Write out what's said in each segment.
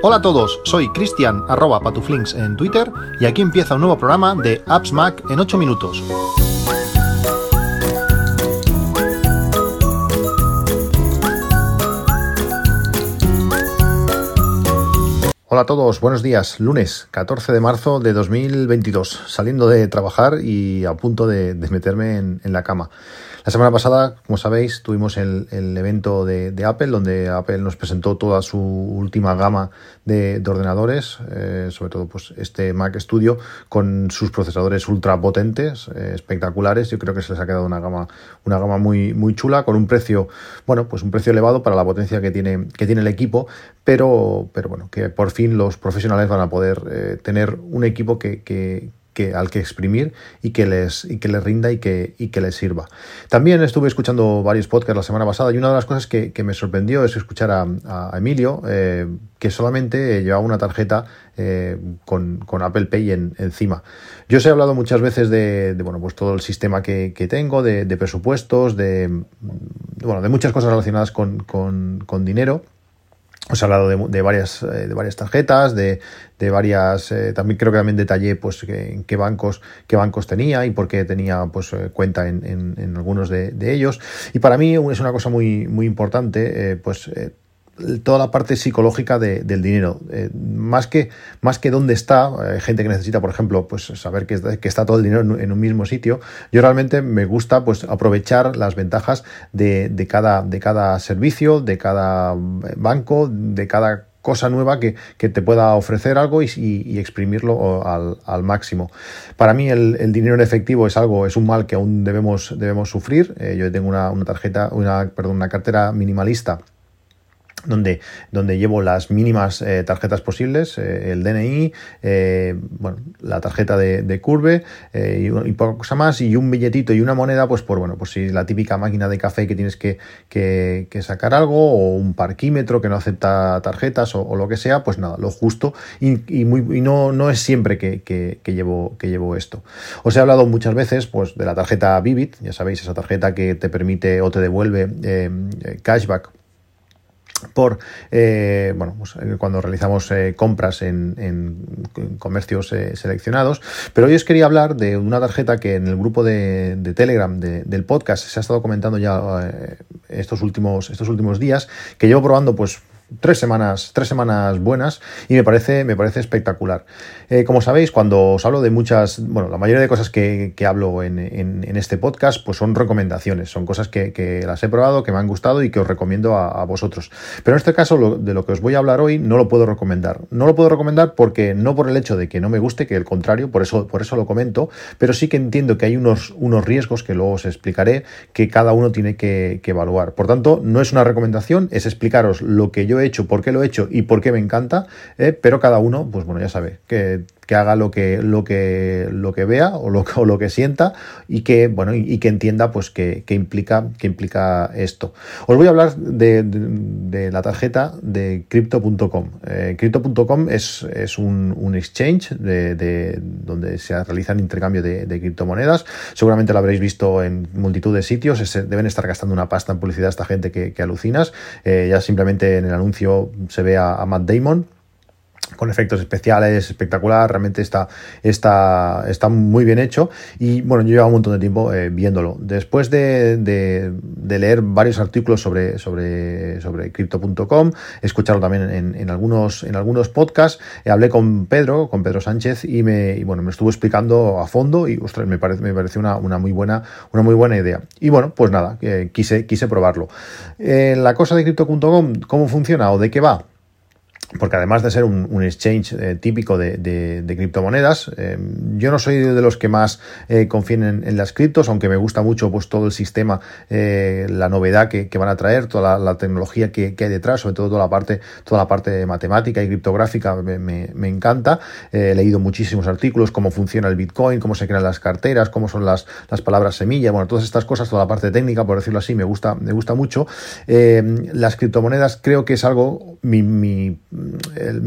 Hola a todos, soy Cristian arroba patuflinks en Twitter y aquí empieza un nuevo programa de Apps Mac en 8 minutos. Hola a todos, buenos días. Lunes 14 de marzo de 2022, saliendo de trabajar y a punto de, meterme en, la cama. La semana pasada, como sabéis, tuvimos el, evento de, Apple, donde Apple nos presentó toda su última gama de, ordenadores, eh, sobre todo pues este Mac Studio con sus procesadores ultra potentes, eh, espectaculares. Yo creo que se les ha quedado una gama, una gama muy, muy chula, con un precio, bueno, pues un precio elevado para la potencia que tiene, que tiene el equipo, pero, pero bueno, que por fin los profesionales van a poder eh, tener un equipo que, al que exprimir y que les, y que les rinda y que, y que les sirva. También estuve escuchando varios podcasts la semana pasada y una de las cosas que, me sorprendió es escuchar a, Emilio eh, que solamente llevaba una tarjeta eh, con, Apple Pay encima. Yo os he hablado muchas veces de, bueno, pues todo el sistema que, tengo, de, presupuestos, de, bueno, de muchas cosas relacionadas con, con dinero os he hablado de, varias, eh, de varias tarjetas, de, de varias. Eh, también creo que también detallé pues en qué bancos, qué bancos tenía y por qué tenía pues eh, cuenta en, en, algunos de, ellos. Y para mí es una cosa muy, muy importante, pues toda la parte psicológica del dinero. Eh, más, que, más que dónde está, hay gente que necesita, por ejemplo, pues saber que, que está todo el dinero en, un mismo sitio. Yo realmente me gusta pues aprovechar las ventajas de, de, cada, de cada servicio, de cada banco, de cada cosa nueva que, que te pueda ofrecer algo y, exprimirlo al, al, máximo. Para mí el, dinero en efectivo es algo, es un mal que aún debemos, debemos sufrir. Eh, yo tengo una, una tarjeta, una, perdón, una cartera minimalista donde, donde llevo las mínimas eh, tarjetas posibles, eh, el DNI, eh, bueno, la tarjeta de, Curve y, y, poca cosa más, y un billetito y una moneda, pues por bueno, pues si la típica máquina de café que tienes que, que, sacar algo, o un parquímetro que no acepta tarjetas, o, lo que sea, pues nada, lo justo, y, muy, y no, no es siempre que, que, llevo, que llevo esto. Os he hablado muchas veces pues, de la tarjeta Vivid, ya sabéis, esa tarjeta que te permite o te devuelve cashback por eh, bueno pues, eh, cuando realizamos eh, compras en, comercios seleccionados. Pero hoy os quería hablar de una tarjeta que en el grupo de, Telegram del podcast se ha estado comentando ya estos últimos estos últimos días que llevo probando pues tres semanas, tres semanas buenas y me parece, me parece espectacular. Eh, como sabéis, cuando os hablo de muchas, bueno, la mayoría de cosas que, hablo en, este podcast, pues son recomendaciones, son cosas que, las he probado, que me han gustado y que os recomiendo a, vosotros. Pero en este caso, de lo que os voy a hablar hoy, no lo puedo recomendar. No lo puedo recomendar porque no por el hecho de que no me guste, que el contrario, por eso, por eso lo comento, pero sí que entiendo que hay unos, unos riesgos que luego os explicaré que cada uno tiene que, que evaluar. Por tanto, no es una recomendación, es explicaros lo que yo he hecho, por qué lo he hecho y por qué me encanta, eh, pero cada uno, pues bueno, ya sabe que que haga lo que, lo que, lo que vea o lo, o lo que sienta y que, bueno, y, que entienda pues qué implica, qué implica esto. Os voy a hablar de, de, la tarjeta de crypto.com. Eh, crypto.com es, es un, un exchange de, donde se realizan intercambio de, criptomonedas. Seguramente lo habréis visto en multitud de sitios. deben estar gastando una pasta en publicidad esta gente que, alucinas. Eh, ya simplemente en el anuncio se ve a Matt Damon con efectos especiales, espectacular, realmente está, está, está muy bien hecho y bueno, yo llevo un montón de tiempo eh, viéndolo. Después de, de, leer varios artículos sobre, sobre, sobre crypto.com, escucharlo también en, en, algunos, en algunos podcasts, eh, hablé con Pedro, con Pedro Sánchez y me, y bueno, me estuvo explicando a fondo y ostras, me, parece, me pareció una, una, muy buena, una muy buena idea. Y bueno, pues nada, eh, quise, quise probarlo. la cosa de crypto.com, ¿cómo funciona o de qué va? Porque además de ser un, exchange eh, típico de, criptomonedas, eh, yo no soy de los que más eh, confíen en, las criptos, aunque me gusta mucho pues todo el sistema, la novedad que, van a traer, toda la, tecnología que, hay detrás, sobre todo toda la parte, toda la parte matemática y criptográfica me, encanta. he leído muchísimos artículos, cómo funciona el Bitcoin, cómo se crean las carteras, cómo son las, las palabras semilla, bueno, todas estas cosas, toda la parte técnica, por decirlo así, me gusta, me gusta mucho. las criptomonedas creo que es algo, mi mi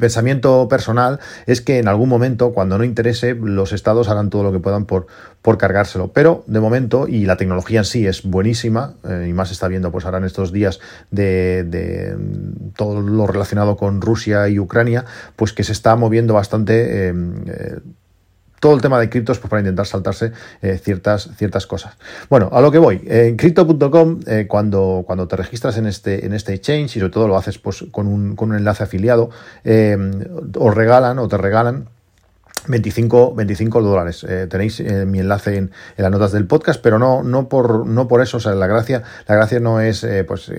pensamiento personal es que en algún momento, cuando no interese, los estados harán todo lo que puedan por, por cargárselo. Pero de momento, y la tecnología en sí es buenísima, eh, y más está viendo pues ahora en estos días de, todo lo relacionado con Rusia y Ucrania, pues que se está moviendo bastante. Eh, eh, todo el tema de criptos pues, para intentar saltarse ciertas, ciertas cosas. Bueno, a lo que voy. En crypto.com, cuando, cuando te registras en este, en este exchange y sobre todo lo haces pues, con, un, con un enlace afiliado, os regalan o te regalan 25, 25 dólares. Eh, tenéis eh, mi enlace en, las notas del podcast, pero no, no, por, no por eso. O sea, la gracia, la gracia no es eh, pues,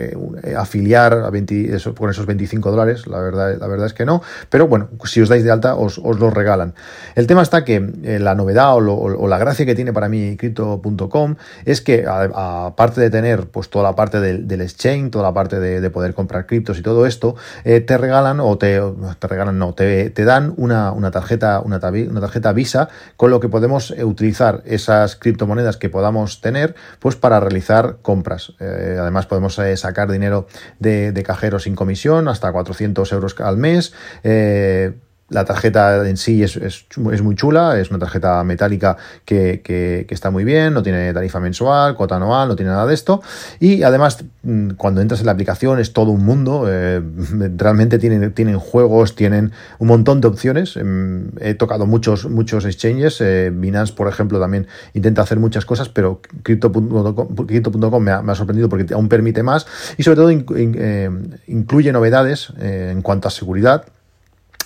afiliar a 20, eso, con esos 25 dólares. La verdad, la verdad es que no. Pero bueno, si os dais de alta, os, os lo regalan. El tema está que la novedad o, la gracia que tiene para mí Crypto.com es que, aparte de tener pues, toda la parte del, del exchange, toda la parte de, poder comprar criptos y todo esto, te regalan o te, te regalan, no, te, te dan una, una tarjeta, una tarjeta una tarjeta Visa, con lo que podemos eh, utilizar esas criptomonedas que podamos tener, pues para realizar compras. Eh, además podemos eh, sacar dinero de, de, cajero sin comisión, hasta 400 euros al mes. La tarjeta en sí es, es, muy chula, es una tarjeta metálica que, que, está muy bien, no tiene tarifa mensual, cuota anual, no tiene nada de esto. Y además, mm, cuando entras en la aplicación es todo un mundo, eh, realmente tienen, tienen juegos, tienen un montón de opciones. Em, he tocado muchos, muchos exchanges, eh, Binance, por ejemplo, también intenta hacer muchas cosas, pero Crypto.com me, ha sorprendido porque aún permite más y sobre todo eh, incluye novedades en cuanto a seguridad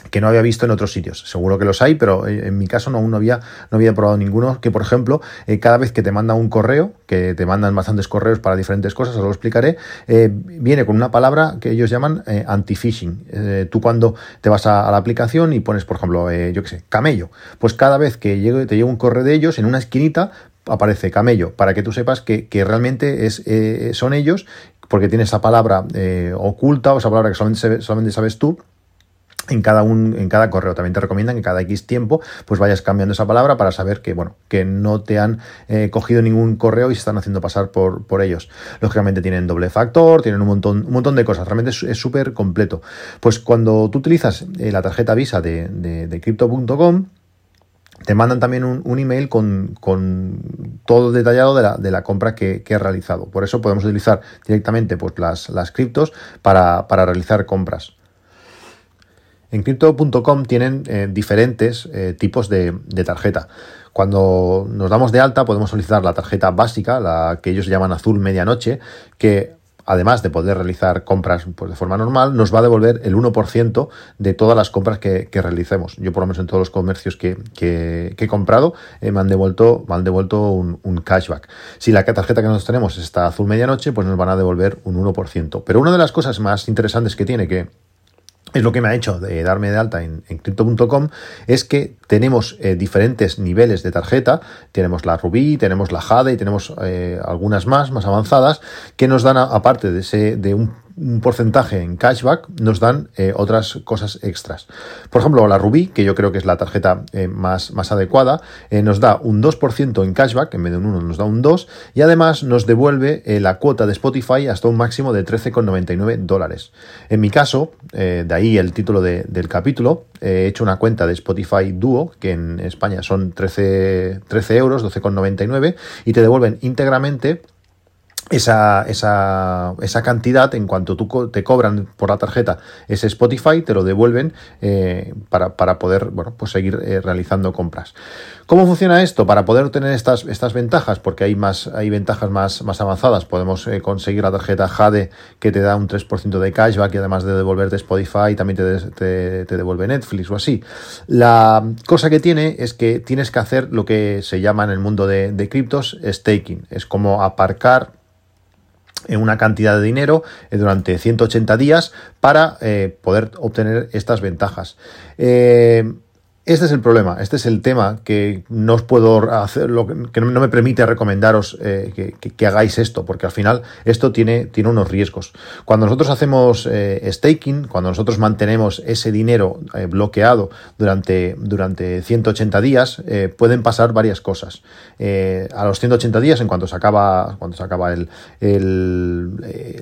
que no había visto en otros sitios. Seguro que los hay, pero eh, en mi caso no, aún no había, no había probado ninguno. Que, por ejemplo, eh, cada vez que te manda un correo, que te mandan bastantes correos para diferentes cosas, os lo explicaré, eh, viene con una palabra que ellos llaman anti-phishing. tú cuando te vas a, la aplicación y pones, por ejemplo, yo qué sé, camello, pues cada vez que llegue, te llega un correo de ellos, en una esquinita aparece camello, para que tú sepas que, realmente es, son ellos, porque tiene esa palabra oculta o esa palabra que solamente, solamente sabes tú en cada, un, en cada correo. También te recomiendan que cada X tiempo pues vayas cambiando esa palabra para saber que, bueno, que no te han eh, cogido ningún correo y se están haciendo pasar por, por ellos. Lógicamente tienen doble factor, tienen un montón, un montón de cosas. Realmente es súper completo. Pues cuando tú utilizas eh, la tarjeta Visa de, de, Crypto.com, te mandan también un, email con, con, todo detallado de la, de compra que, que, he realizado. Por eso podemos utilizar directamente pues, las, las criptos para, para realizar compras. En crypto.com tienen eh, diferentes eh, tipos de, tarjeta. Cuando nos damos de alta podemos solicitar la tarjeta básica, la que ellos llaman azul medianoche, que además de poder realizar compras pues, de forma normal, nos va a devolver el 1% de todas las compras que, realicemos. Yo por lo menos en todos los comercios que, he comprado eh, me han devuelto, me han devuelto un, cashback. Si la tarjeta que nosotros tenemos está azul medianoche, pues nos van a devolver un 1%. Pero una de las cosas más interesantes que tiene que es lo que me ha hecho de darme de alta en, crypto.com, es que tenemos eh, diferentes niveles de tarjeta, tenemos la Rubí, tenemos la Jade y tenemos eh, algunas más, más avanzadas, que nos dan, aparte de, ese, de un un porcentaje en cashback, nos dan eh, otras cosas extras. Por ejemplo, la Rubí, que yo creo que es la tarjeta eh, más, más adecuada, eh, nos da un 2% en cashback, en vez de un 1 nos da un 2, y además nos devuelve la cuota de Spotify hasta un máximo de 13,99 dólares. En mi caso, de ahí el título del capítulo, he hecho una cuenta de Spotify Duo, que en España son 13, 13 euros, 12,99, y te devuelven íntegramente esa, esa, esa, cantidad, en cuanto tú te cobran por la tarjeta ese Spotify, te lo devuelven eh, para, para, poder bueno, pues seguir eh, realizando compras. ¿Cómo funciona esto? Para poder obtener estas, estas ventajas, porque hay, más, hay ventajas más, más avanzadas, podemos eh, conseguir la tarjeta Jade que te da un 3% de cashback y además de devolverte Spotify también te, te, devuelve Netflix o así. La cosa que tiene es que tienes que hacer lo que se llama en el mundo de, de criptos staking. Es como aparcar en una cantidad de dinero eh, durante 180 días para eh, poder obtener estas ventajas. Eh, este es el problema, este es el tema que no os puedo hacer, que no me permite recomendaros eh, que, hagáis esto, porque al final esto tiene, tiene unos riesgos. Cuando nosotros hacemos eh, staking, cuando nosotros mantenemos ese dinero eh, bloqueado durante, durante 180 días, pueden pasar varias cosas. a los 180 días, en cuanto se acaba, cuando se acaba el,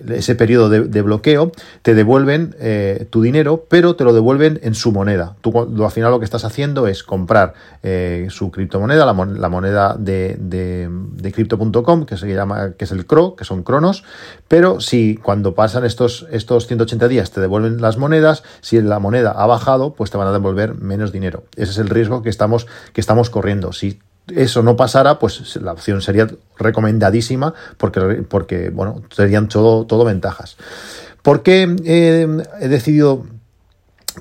ese periodo de, bloqueo, te devuelven tu dinero, pero te lo devuelven en su moneda. Tú al final lo que estás haciendo es comprar eh, su criptomoneda, la, moneda de, de, crypto.com, que se llama, que es el CRO, que son cronos, pero si cuando pasan estos, estos 180 días te devuelven las monedas, si la moneda ha bajado, pues te van a devolver menos dinero. Ese es el riesgo que estamos, que estamos corriendo. Si eso no pasara, pues la opción sería recomendadísima porque, porque bueno, serían todo, todo ventajas. ¿Por qué eh, he decidido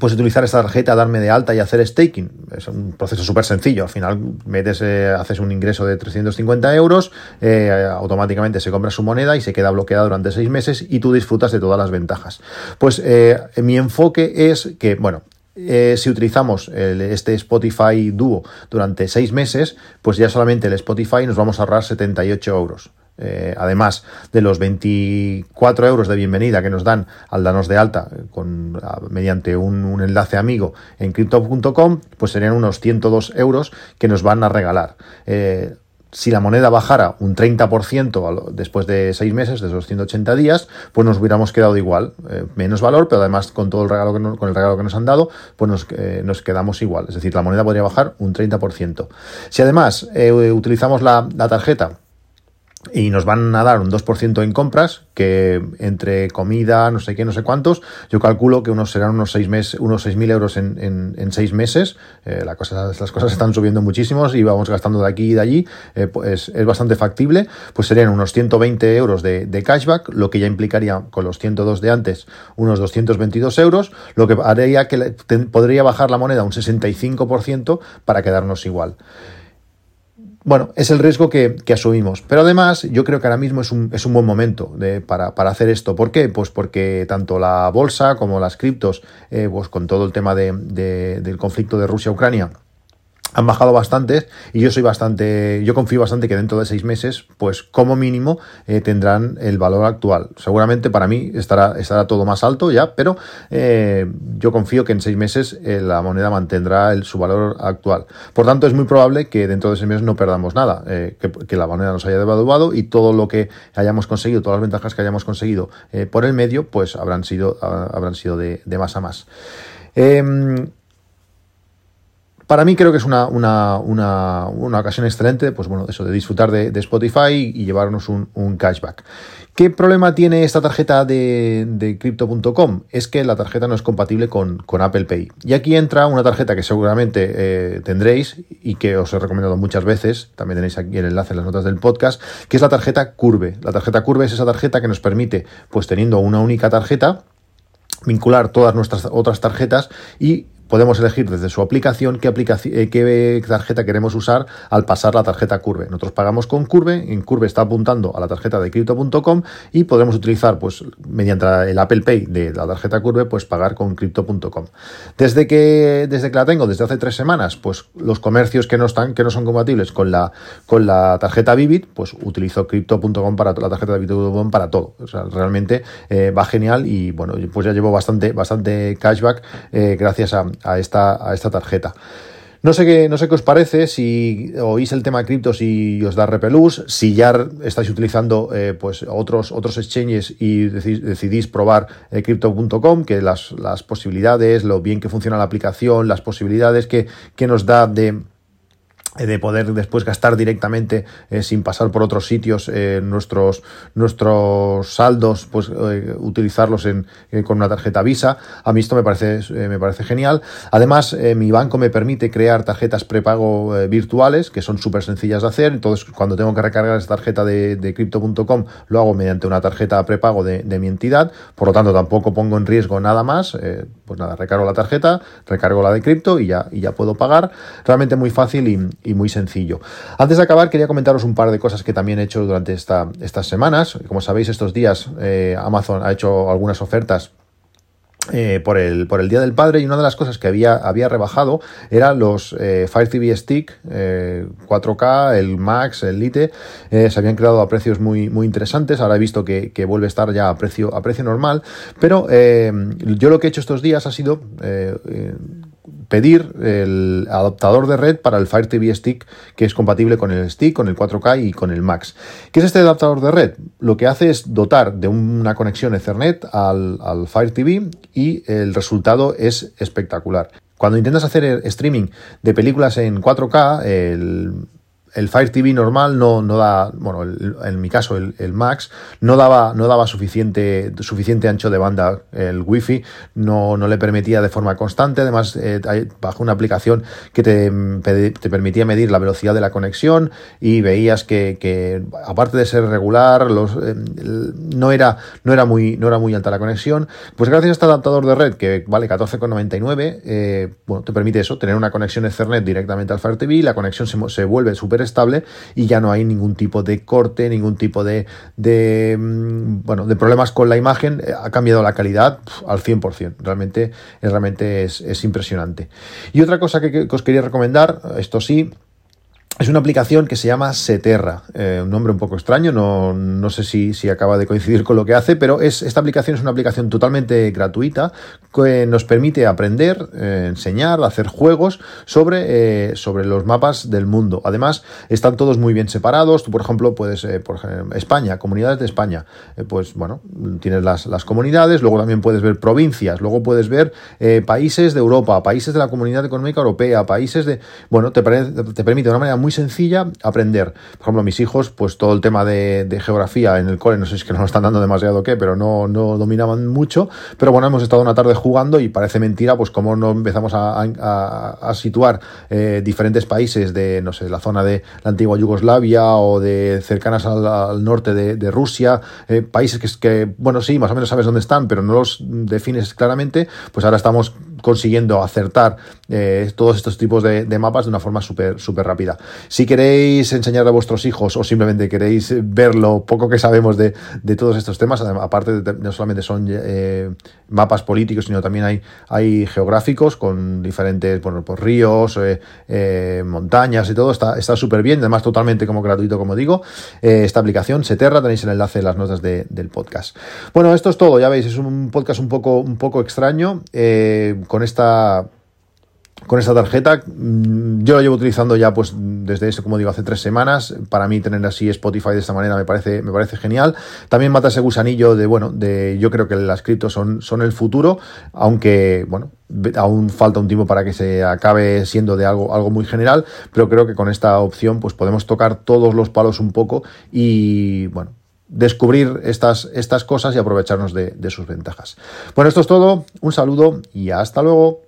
pues utilizar esta tarjeta, darme de alta y hacer staking. Es un proceso súper sencillo. Al final metes, eh, haces un ingreso de 350 euros, eh, automáticamente se compra su moneda y se queda bloqueada durante seis meses y tú disfrutas de todas las ventajas. Pues eh, mi enfoque es que, bueno, si utilizamos este Spotify Duo durante seis meses, pues ya solamente el Spotify nos vamos a ahorrar 78 euros. Eh, además de los 24 euros de bienvenida que nos dan al danos de alta con, mediante un, enlace amigo en crypto.com, pues serían unos 102 euros que nos van a regalar. Eh, si la moneda bajara un 30% después de seis meses, de esos 180 días, pues nos hubiéramos quedado igual, eh, menos valor, pero además con todo el regalo que con el regalo que nos han dado, pues nos, nos, quedamos igual. Es decir, la moneda podría bajar un 30%. Si además utilizamos la tarjeta y nos van a dar un 2% en compras, que entre comida, no sé qué, no sé cuántos, yo calculo que unos serán unos 6 meses, unos 6.000 euros en, en, en, meses. Eh, la las cosas están subiendo muchísimos y vamos gastando de aquí y de allí, eh, pues es bastante factible. Pues serían unos 120 euros de, de, cashback, lo que ya implicaría con los 102 de antes unos 222 euros, lo que haría que podría bajar la moneda un 65% para quedarnos igual. Bueno, es el riesgo que, asumimos. Pero además, yo creo que ahora mismo es un, es un buen momento de, para, para, hacer esto. ¿Por qué? Pues porque tanto la bolsa como las criptos, eh, pues con todo el tema de, del conflicto de Rusia-Ucrania, han bajado bastante y yo soy bastante, yo confío bastante que dentro de seis meses, pues como mínimo eh, tendrán el valor actual. Seguramente para mí estará, estará todo más alto ya, pero eh, yo confío que en seis meses eh, la moneda mantendrá el, su valor actual. Por tanto, es muy probable que dentro de seis meses no perdamos nada, que, la moneda nos haya devaluado y todo lo que hayamos conseguido, todas las ventajas que hayamos conseguido por el medio, pues habrán sido, habrán sido de, de más a más. Para mí creo que es una, una, una, una, ocasión excelente, pues bueno, eso de disfrutar de, Spotify y llevarnos un, un, cashback. ¿Qué problema tiene esta tarjeta de, de Crypto.com? Es que la tarjeta no es compatible con, con, Apple Pay. Y aquí entra una tarjeta que seguramente eh, tendréis y que os he recomendado muchas veces, también tenéis aquí el enlace en las notas del podcast, que es la tarjeta Curve. La tarjeta Curve es esa tarjeta que nos permite, pues teniendo una única tarjeta, vincular todas nuestras otras tarjetas y podemos elegir desde su aplicación qué, aplicación, eh, qué tarjeta queremos usar al pasar la tarjeta Curve. Nosotros pagamos con Curve, en Curve está apuntando a la tarjeta de crypto.com y podremos utilizar, pues, mediante el Apple Pay de la tarjeta Curve, pues pagar con crypto.com. Desde que, desde que la tengo, desde hace tres semanas, pues los comercios que no están, que no son compatibles con la, con la tarjeta Vivid, pues utilizo crypto.com para la tarjeta de crypto.com para todo. O sea, realmente eh, va genial y bueno, pues ya llevo bastante, bastante cashback eh, gracias a, a esta, a esta tarjeta. No sé, qué, no sé qué os parece, si oís el tema criptos y os da repelús, si ya estáis utilizando eh, pues otros, otros exchanges y decidís probar eh, crypto.com, que las, las, posibilidades, lo bien que funciona la aplicación, las posibilidades que, que nos da de de poder después gastar directamente eh, sin pasar por otros sitios eh, nuestros nuestros saldos pues utilizarlos en, con una tarjeta Visa. A mí esto me parece me parece genial. Además mi banco me permite crear tarjetas prepago virtuales que son súper sencillas de hacer. Entonces cuando tengo que recargar esa tarjeta de, de crypto.com lo hago mediante una tarjeta prepago de, de, mi entidad. Por lo tanto tampoco pongo en riesgo nada más. Pues nada recargo la tarjeta recargo la de cripto y ya y ya puedo pagar. Realmente muy fácil y y muy sencillo. Antes de acabar, quería comentaros un par de cosas que también he hecho durante estas semanas. Como sabéis, estos días eh, Amazon ha hecho algunas ofertas eh, por, el, por el Día del Padre y una de las cosas que había, había rebajado eran los eh, Fire TV Stick 4K, el Max, el Lite, se habían creado a precios muy, muy interesantes, ahora he visto que, que, vuelve a estar ya a precio, a precio normal, pero yo lo que he hecho estos días ha sido pedir el adaptador de red para el Fire TV Stick que es compatible con el Stick, con el 4K y con el Max. ¿Qué es este adaptador de red? Lo que hace es dotar de una conexión Ethernet al, Fire TV y el resultado es espectacular. Cuando intentas hacer streaming de películas en 4K, el el Fire TV normal no, no da, bueno, en mi caso el, Max no daba, no daba suficiente, suficiente ancho de banda. El Wi-Fi no, no le permitía de forma constante. Además, eh, bajo una aplicación que te, te, permitía medir la velocidad de la conexión y veías que, que aparte de ser regular, los, eh, no, era, no, era muy, no era muy alta la conexión. Pues gracias a este adaptador de red que vale 14,99, eh, bueno, te permite eso, tener una conexión Ethernet directamente al Fire TV, la conexión se, se vuelve súper estable y ya no hay ningún tipo de corte, ningún tipo de, de, mm, bueno, de problemas con la imagen. Eh, ha cambiado la calidad al 100%. Realmente, realmente es, es impresionante. Y otra cosa que, que os quería recomendar, esto sí, es una aplicación que se llama Seterra, eh, un nombre un poco extraño, no, no sé si, si, acaba de coincidir con lo que hace, pero es, esta aplicación es una aplicación totalmente gratuita que nos permite aprender, eh, enseñar, hacer juegos sobre, eh, sobre los mapas del mundo. Además, están todos muy bien separados. Tú, por ejemplo, puedes, por ejemplo, España, comunidades de España, pues bueno, tienes las, las, comunidades, luego también puedes ver provincias, luego puedes ver países de Europa, países de la Comunidad Económica Europea, países de... Bueno, te, te permite de una manera muy sencilla aprender. Por ejemplo, mis hijos, pues todo el tema de, geografía en el cole, no sé si es que nos lo están dando demasiado qué, pero no, no dominaban mucho. Pero bueno, hemos estado una tarde jugando y parece mentira, pues cómo no empezamos a, situar eh, diferentes países de, no sé, la zona de la antigua Yugoslavia o de cercanas al, norte de, Rusia, eh, países que, que, bueno, sí, más o menos sabes dónde están, pero no los defines claramente, pues ahora estamos consiguiendo acertar eh, todos estos tipos de, mapas de una forma súper súper rápida. Si queréis enseñar a vuestros hijos o simplemente queréis ver lo poco que sabemos de, todos estos temas, aparte de, no solamente son eh, mapas políticos, sino también hay, hay geográficos con diferentes bueno, pues ríos, eh, montañas y todo, está súper bien, además totalmente como gratuito, como digo. esta aplicación, Seterra, tenéis el enlace en las notas del podcast. Bueno, esto es todo, ya veis, es un podcast un poco, un poco extraño con esta con esta tarjeta. Mm, yo la llevo utilizando ya pues desde eso, como digo, hace tres semanas. Para mí tener así Spotify de esta manera me parece, me parece genial. También mata ese gusanillo de, bueno, de yo creo que las criptos son, son el futuro, aunque, bueno, aún falta un tiempo para que se acabe siendo de algo, algo muy general, pero creo que con esta opción pues podemos tocar todos los palos un poco y, bueno, descubrir estas, estas cosas y aprovecharnos de, de sus ventajas. Bueno, esto es todo, un saludo y hasta luego.